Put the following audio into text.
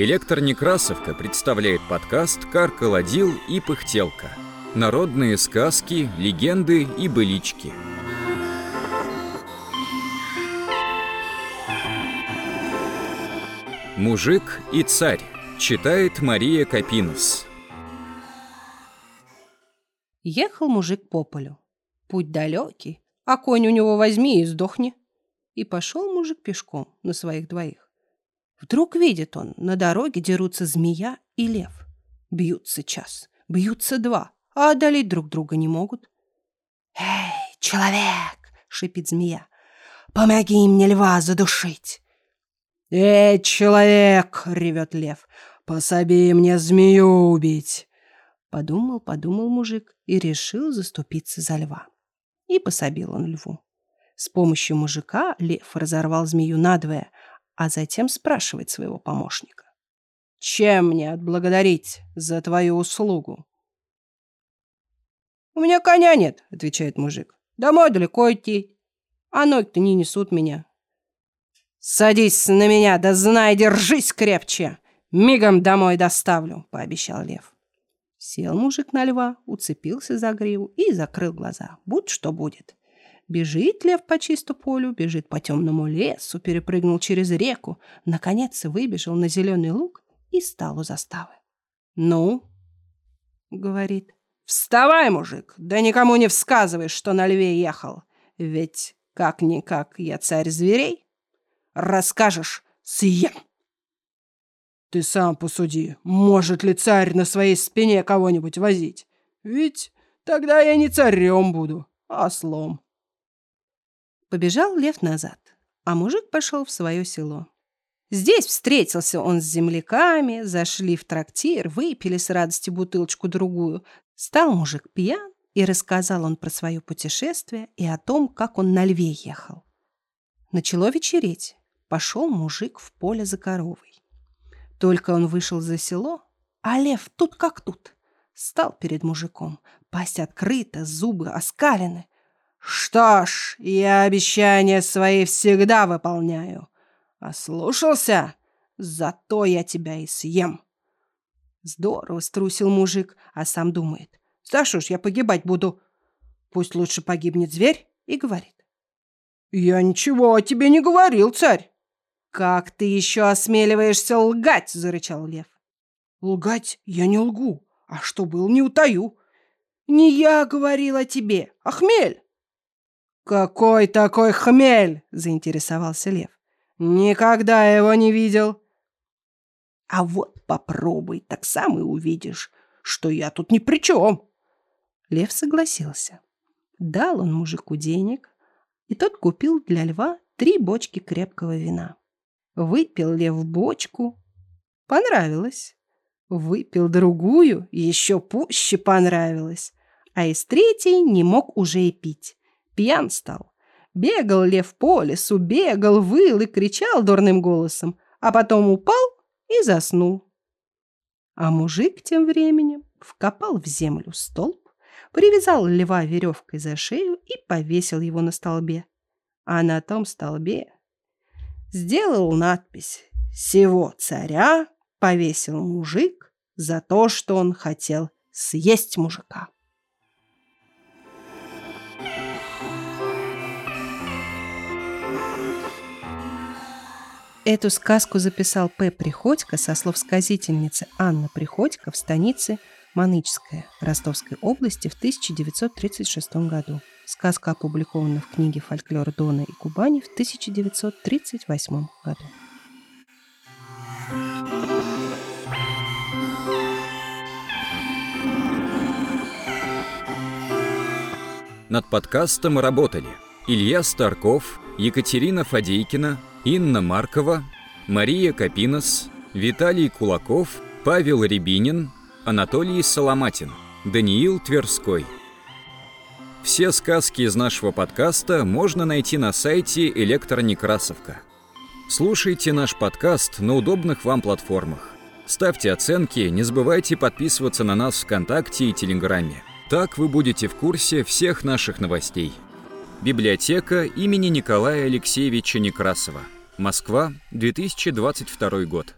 Электронекрасовка представляет подкаст «Каркаладил и пыхтелка». Народные сказки, легенды и былички. Мужик и царь. Читает Мария Капинус. Ехал мужик по полю. Путь далекий, а конь у него возьми и сдохни. И пошел мужик пешком на своих двоих. Вдруг видит он, на дороге дерутся змея и лев. Бьются час, бьются два, а одолеть друг друга не могут. «Эй, человек!» — шипит змея. «Помоги мне льва задушить!» «Эй, человек!» — ревет лев. «Пособи мне змею убить!» Подумал, подумал мужик и решил заступиться за льва. И пособил он льву. С помощью мужика лев разорвал змею надвое, а затем спрашивает своего помощника. «Чем мне отблагодарить за твою услугу?» «У меня коня нет», — отвечает мужик. «Домой далеко идти, а ноги-то не несут меня». «Садись на меня, да знай, держись крепче! Мигом домой доставлю», — пообещал лев. Сел мужик на льва, уцепился за гриву и закрыл глаза. Будь что будет. Бежит лев по чисту полю, бежит по темному лесу, перепрыгнул через реку, наконец выбежал на зеленый луг и стал у заставы. «Ну?» — говорит. «Вставай, мужик, да никому не всказывай, что на льве ехал. Ведь как-никак я царь зверей. Расскажешь, съем!» «Ты сам посуди, может ли царь на своей спине кого-нибудь возить? Ведь тогда я не царем буду, а ослом». Побежал лев назад, а мужик пошел в свое село. Здесь встретился он с земляками, зашли в трактир, выпили с радостью бутылочку-другую. Стал мужик пьян, и рассказал он про свое путешествие и о том, как он на льве ехал. Начало вечереть. Пошел мужик в поле за коровой. Только он вышел за село, а лев тут как тут. Стал перед мужиком, пасть открыта, зубы оскалены. Что ж, я обещания свои всегда выполняю. Ослушался? Зато я тебя и съем. Здорово струсил мужик, а сам думает. За что ж я погибать буду? Пусть лучше погибнет зверь. И говорит. Я ничего о тебе не говорил, царь. Как ты еще осмеливаешься лгать? Зарычал лев. Лгать я не лгу, а что был, не утаю. Не я говорил о тебе, а хмель. «Какой такой хмель?» – заинтересовался лев. «Никогда его не видел». «А вот попробуй, так сам и увидишь, что я тут ни при чем». Лев согласился. Дал он мужику денег, и тот купил для льва три бочки крепкого вина. Выпил лев бочку. Понравилось. Выпил другую, еще пуще понравилось. А из третьей не мог уже и пить пьян стал. Бегал лев по лесу, бегал, выл и кричал дурным голосом, а потом упал и заснул. А мужик тем временем вкопал в землю столб, привязал льва веревкой за шею и повесил его на столбе. А на том столбе сделал надпись «Сего царя повесил мужик за то, что он хотел съесть мужика». Эту сказку записал П. Приходько со слов сказительницы Анны Приходько в станице Манычская Ростовской области в 1936 году. Сказка опубликована в книге «Фольклор Дона и Кубани» в 1938 году. Над подкастом работали Илья Старков, Екатерина Фадейкина, Инна Маркова, Мария Капинос, Виталий Кулаков, Павел Рябинин, Анатолий Соломатин, Даниил Тверской. Все сказки из нашего подкаста можно найти на сайте Электронекрасовка. Слушайте наш подкаст на удобных вам платформах. Ставьте оценки, не забывайте подписываться на нас ВКонтакте и Телеграме. Так вы будете в курсе всех наших новостей. Библиотека имени Николая Алексеевича Некрасова. Москва, 2022 год.